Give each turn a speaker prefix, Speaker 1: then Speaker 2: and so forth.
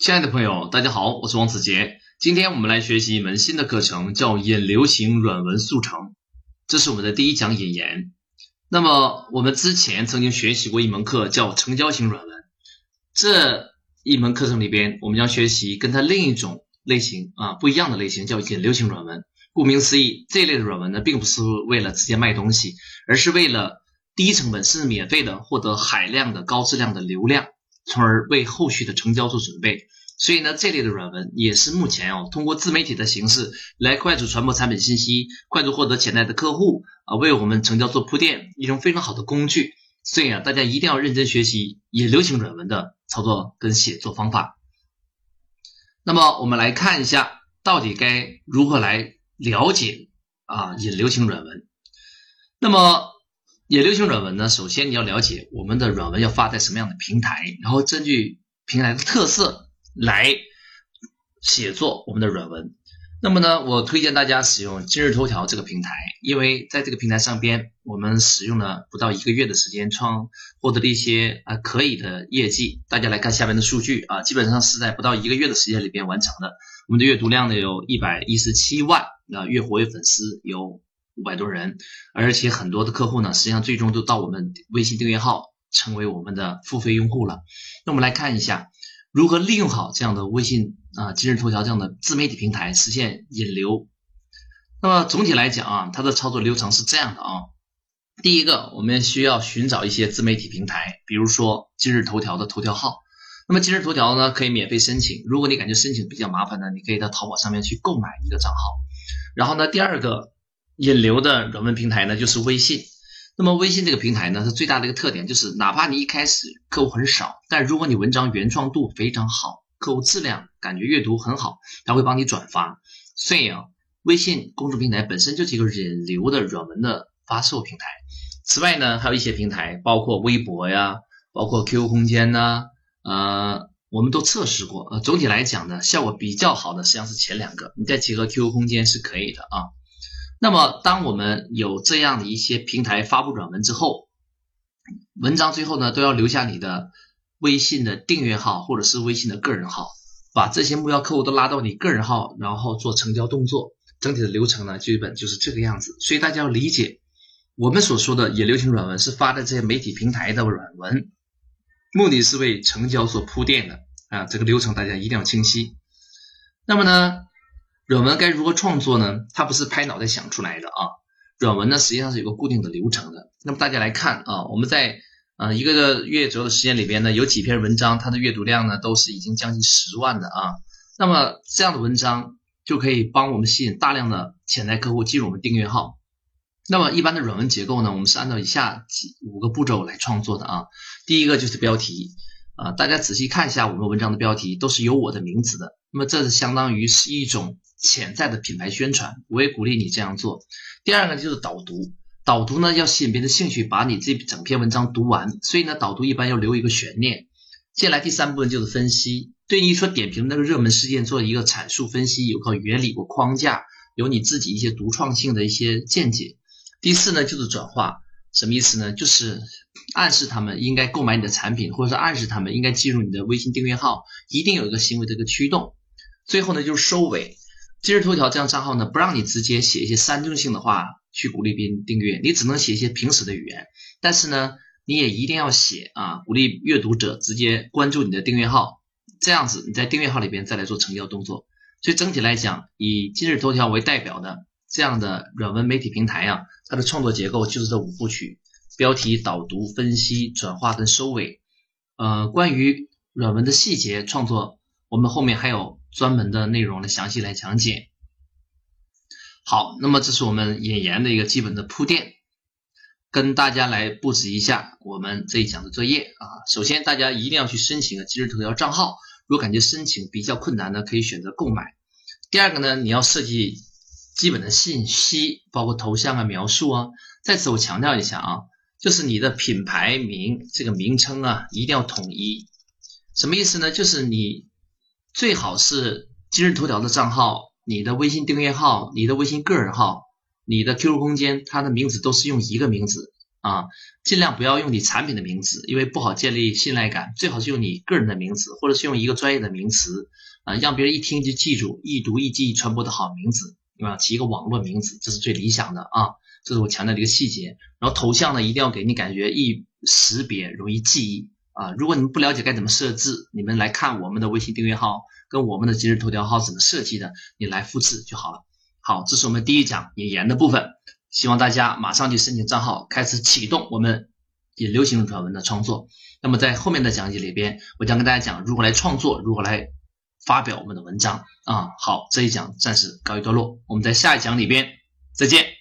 Speaker 1: 亲爱的朋友，大家好，我是王子杰。今天我们来学习一门新的课程，叫引流型软文速成。这是我们的第一讲引言。那么我们之前曾经学习过一门课，叫成交型软文。这一门课程里边，我们将学习跟它另一种类型啊不一样的类型，叫引流型软文。顾名思义，这类的软文呢，并不是为了直接卖东西，而是为了低成本甚至免费的获得海量的高质量的流量。从而为后续的成交做准备，所以呢，这类的软文也是目前哦，通过自媒体的形式来快速传播产品信息，快速获得潜在的客户啊，为我们成交做铺垫一种非常好的工具。所以啊，大家一定要认真学习引流型软文的操作跟写作方法。那么我们来看一下，到底该如何来了解啊引流型软文？那么。引流型软文呢，首先你要了解我们的软文要发在什么样的平台，然后根据平台的特色来写作我们的软文。那么呢，我推荐大家使用今日头条这个平台，因为在这个平台上边，我们使用了不到一个月的时间，创获得了一些啊可以的业绩。大家来看下面的数据啊，基本上是在不到一个月的时间里边完成的。我们的阅读量呢有一百一十七万啊，月活跃粉丝有。五百多人，而且很多的客户呢，实际上最终都到我们微信订阅号成为我们的付费用户了。那我们来看一下如何利用好这样的微信啊、今日头条这样的自媒体平台实现引流。那么总体来讲啊，它的操作流程是这样的啊。第一个，我们需要寻找一些自媒体平台，比如说今日头条的头条号。那么今日头条呢，可以免费申请。如果你感觉申请比较麻烦呢，你可以到淘宝上面去购买一个账号。然后呢，第二个。引流的软文平台呢，就是微信。那么微信这个平台呢，它最大的一个特点就是，哪怕你一开始客户很少，但如果你文章原创度非常好，客户质量感觉阅读很好，他会帮你转发。所以啊，微信公众平台本身就是一个引流的软文的发售平台。此外呢，还有一些平台，包括微博呀，包括 QQ 空间呐，呃，我们都测试过。呃，总体来讲呢，效果比较好的实际上是前两个，你再结合 QQ 空间是可以的啊。那么，当我们有这样的一些平台发布软文之后，文章最后呢都要留下你的微信的订阅号或者是微信的个人号，把这些目标客户都拉到你个人号，然后做成交动作。整体的流程呢，基本就是这个样子。所以大家要理解，我们所说的引流型软文是发的这些媒体平台的软文，目的是为成交所铺垫的啊。这个流程大家一定要清晰。那么呢？软文该如何创作呢？它不是拍脑袋想出来的啊。软文呢，实际上是有个固定的流程的。那么大家来看啊，我们在呃一个月左右的时间里边呢，有几篇文章，它的阅读量呢都是已经将近十万的啊。那么这样的文章就可以帮我们吸引大量的潜在客户进入我们订阅号。那么一般的软文结构呢，我们是按照以下几五个步骤来创作的啊。第一个就是标题啊，大家仔细看一下我们文章的标题都是有我的名字的。那么这是相当于是一种。潜在的品牌宣传，我也鼓励你这样做。第二个就是导读，导读呢要吸引别人的兴趣，把你这整篇文章读完。所以呢，导读一般要留一个悬念。接下来第三部分就是分析，对你所点评那个热门事件做一个阐述分析，有个原理、有框架，有你自己一些独创性的一些见解。第四呢就是转化，什么意思呢？就是暗示他们应该购买你的产品，或者是暗示他们应该进入你的微信订阅号，一定有一个行为的一个驱动。最后呢就是收尾。今日头条这样账号呢，不让你直接写一些煽动性的话去鼓励别人订阅，你只能写一些平时的语言。但是呢，你也一定要写啊，鼓励阅读者直接关注你的订阅号，这样子你在订阅号里边再来做成交动作。所以整体来讲，以今日头条为代表的这样的软文媒体平台啊，它的创作结构就是这五部曲：标题、导读、分析、转化跟收尾。呃，关于软文的细节创作。我们后面还有专门的内容来详细来讲解。好，那么这是我们引言的一个基本的铺垫，跟大家来布置一下我们这一讲的作业啊。首先，大家一定要去申请个今日头条账号，如果感觉申请比较困难呢，可以选择购买。第二个呢，你要设计基本的信息，包括头像啊、描述啊。再次我强调一下啊，就是你的品牌名这个名称啊，一定要统一。什么意思呢？就是你。最好是今日头条的账号，你的微信订阅号，你的微信个人号，你的 QQ 空间，它的名字都是用一个名字啊，尽量不要用你产品的名字，因为不好建立信赖感。最好是用你个人的名字，或者是用一个专业的名词啊，让别人一听就记住，易读易记、易传播的好名字，对吧？起一个网络名字，这是最理想的啊。这是我强调的一个细节。然后头像呢，一定要给你感觉易识别、容易记忆啊。如果你们不了解该怎么设置，你们来看我们的微信订阅号跟我们的今日头条号怎么设计的，你来复制就好了。好，这是我们第一讲引言的部分。希望大家马上去申请账号，开始启动我们引流型软文的创作。那么在后面的讲解里边，我将跟大家讲如何来创作，如何来发表我们的文章啊。好，这一讲暂时告一段落，我们在下一讲里边再见。